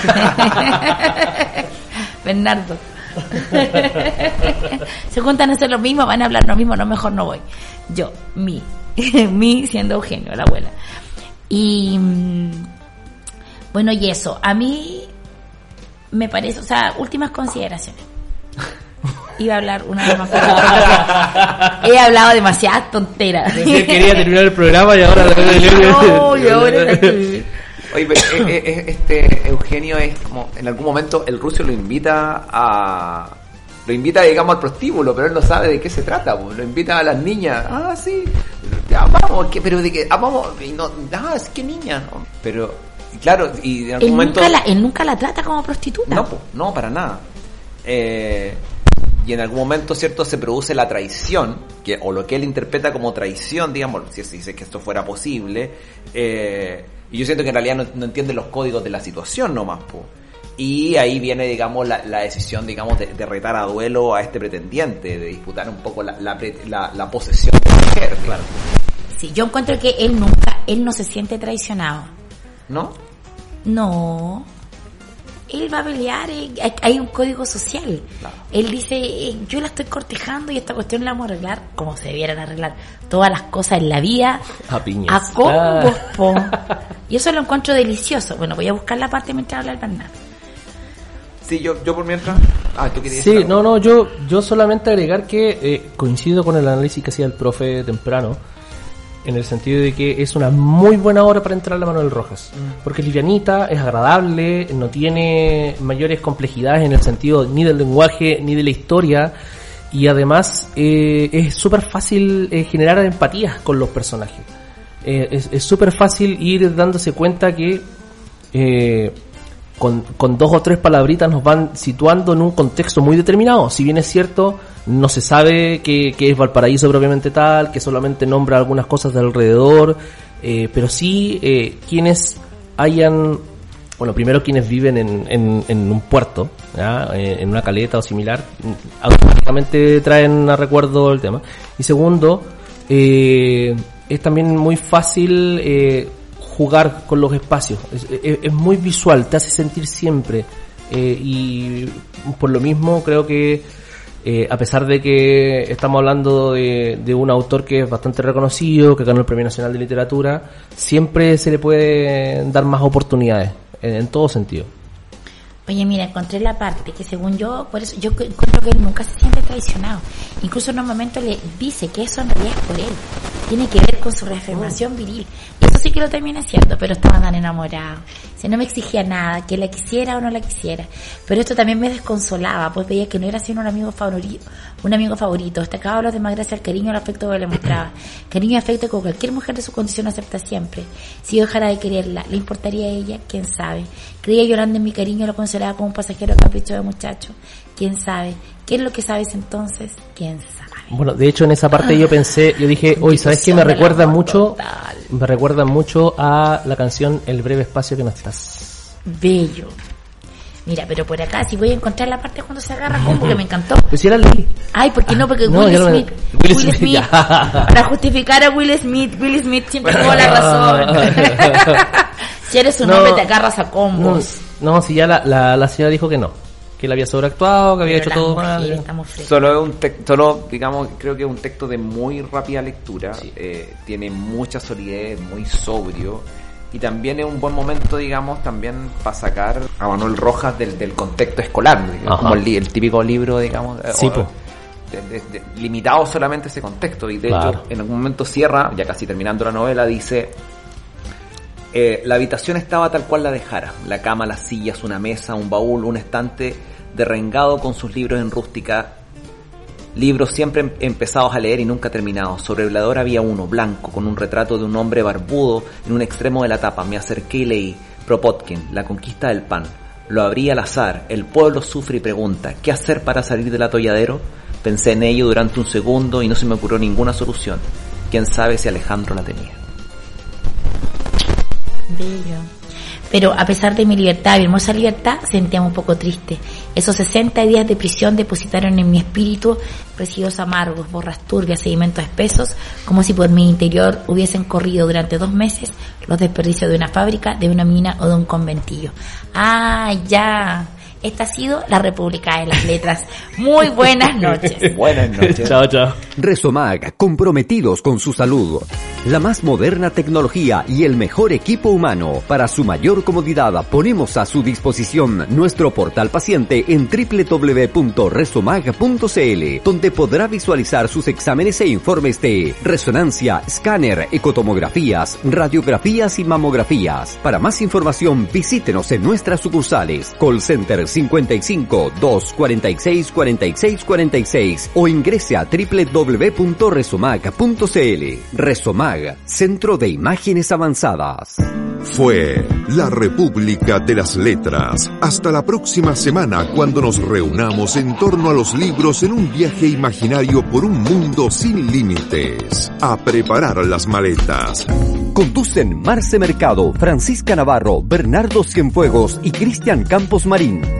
Bernardo. se juntan a hacer lo mismo, van a hablar lo mismo, no, mejor no voy. Yo, mi, mi siendo Eugenio, la abuela. Y mm, bueno, y eso, a mí me parece, o sea, últimas consideraciones. Iba a hablar una vez más. He hablado demasiadas tonteras. Recién quería terminar el programa y ahora... No, y ahora Oye, pero, eh, eh, eh, este Eugenio es como, en algún momento el ruso lo invita a... Lo invita, digamos, al prostíbulo, pero él no sabe de qué se trata. po. Lo invita a las niñas. Ah, sí. Ya, vamos. ¿qué? pero de que... Ah, vamos. Y no, ah, es que niña. ¿no? Pero, claro, y en algún Él momento... nunca, la, él nunca la trata como prostituta. No, po, no, para nada. Eh, y en algún momento, ¿cierto? Se produce la traición, que, o lo que él interpreta como traición, digamos, si dice que esto fuera posible. eh, y yo siento que en realidad no, no entiende los códigos de la situación nomás, po. Y ahí viene, digamos, la, la decisión, digamos, de, de retar a duelo a este pretendiente, de disputar un poco la, la, la- la posesión de la mujer, claro. Sí, yo encuentro que él nunca, él no se siente traicionado. ¿No? No. Él va a pelear, eh, hay, un código social. Él dice, eh, yo la estoy cortejando y esta cuestión la vamos a arreglar como se debieran arreglar todas las cosas en la vida. A piñas. A combos, Ah. po. Y eso lo encuentro delicioso. Bueno, voy a buscar la parte mientras habla el Bernardo. Sí, yo, yo por mientras. Ah, tú querías Sí, no, no, yo, yo solamente agregar que eh, coincido con el análisis que hacía el profe temprano, en el sentido de que es una muy buena hora para entrar a la Manuel Rojas, porque es livianita, es agradable, no tiene mayores complejidades en el sentido ni del lenguaje ni de la historia, y además eh, es súper fácil eh, generar empatías con los personajes. Eh, es súper fácil ir dándose cuenta que con, con dos o tres palabritas nos van situando en un contexto muy determinado. Si bien es cierto, no se sabe que, es Valparaíso propiamente tal, que solamente nombra algunas cosas de alrededor, eh, pero sí eh, quienes hayan, bueno, primero quienes viven en, en, en un puerto. Eh, en una caleta o similar, automáticamente traen a recuerdo el tema. Y segundo, eh, es también muy fácil jugar con los espacios. Es, muy visual, te hace sentir siempre. Eh, y por lo mismo creo que eh, a pesar de que estamos hablando de, un autor que es bastante reconocido, que ganó el Premio Nacional de Literatura, siempre se le puede dar más oportunidades, en, todo sentido. Oye, mira, encontré la parte que según yo, por eso yo encuentro que él nunca se siente traicionado. Incluso en un momento le dice que eso en es por él. Tiene que ver con su reafirmación viril. Eso sí que lo termina haciendo, pero estaba tan enamorado. O sea, no me exigía nada, que la quisiera o no la quisiera. Pero esto también me desconsolaba, pues veía que no era sino un amigo favorito, un amigo favorito. Destacaba a los demás gracias al cariño y al afecto que le mostraba. Cariño y afecto que cualquier mujer de su condición acepta siempre. Si yo dejara de quererla, ¿le importaría a ella? ¿Quién sabe? Creía llorando en mi cariño lo consolaba como un pasajero capricho de muchacho. ¿Quién sabe? ¿Qué es lo que sabes entonces? ¿Quién sabe? Bueno, de hecho en esa parte yo pensé, yo dije, oye, ¿sabes qué? Me recuerda mucho, me recuerda mucho a la canción El breve espacio que no estás. Bello. Mira, pero por acá, si voy a encontrar la parte cuando se agarra como que me encantó. Pues la leí. Ay, ¿por qué no? Porque No, Will Smith. Will Will, Smith, Smith. Para justificar a Will Smith, Will Smith siempre tuvo la razón. si eres un No. hombre, te agarras a combos. no, si ya la, la, la señora dijo que no, que la había sobreactuado, que había Pero hecho todo mujeres mal. Solo es un texto, solo, digamos, creo que es un texto de muy rápida lectura, eh, tiene mucha solidez, muy sobrio, y también es un buen momento, digamos, también para sacar a Manuel Rojas del, del contexto escolar, digamos, como el, típico libro, digamos, eh, Sí, o- po. de- de- de- limitado solamente a ese contexto, y de Claro. hecho, en algún momento cierra, ya casi terminando la novela, dice... Eh, la habitación estaba tal cual la dejara. La cama, las sillas, una mesa, un baúl, un estante derrengado con sus libros en rústica. Libros siempre em- empezados a leer y nunca terminados. Sobre el velador había uno, blanco, con un retrato de un hombre barbudo en un extremo de la tapa. Me acerqué y leí. Propotkin, la conquista del pan. Lo abrí al azar. El pueblo sufre y pregunta, ¿qué hacer para salir del atolladero? Pensé en ello durante un segundo y no se me ocurrió ninguna solución. Quién sabe si Alejandro la tenía. Bello. Pero a pesar de mi libertad, mi hermosa libertad, sentía un poco triste. Esos 60 días de prisión depositaron en mi espíritu residuos amargos, borras turbias, sedimentos espesos, como si por mi interior hubiesen corrido durante dos meses los desperdicios de una fábrica, de una mina o de un conventillo. Ah, ya. Esta ha sido la República de las Letras. Muy buenas noches. Buenas noches. Chao, chao. Resomag, comprometidos con su salud. La más moderna tecnología y el mejor equipo humano. Para su mayor comodidad, ponemos a su disposición nuestro portal paciente en www.resomag.cl, donde podrá visualizar sus exámenes e informes de resonancia, escáner, ecotomografías, radiografías y mamografías. Para más información, visítenos en nuestras sucursales. Call Center 55 246 46 46 o ingrese a www.resomag.cl. Resomag, Centro de Imágenes Avanzadas. Fue la República de las Letras. Hasta la próxima semana cuando nos reunamos en torno a los libros en un viaje imaginario por un mundo sin límites. A preparar las maletas. Conducen Marce Mercado, Francisca Navarro, Bernardo Cienfuegos y Cristian Campos Marín.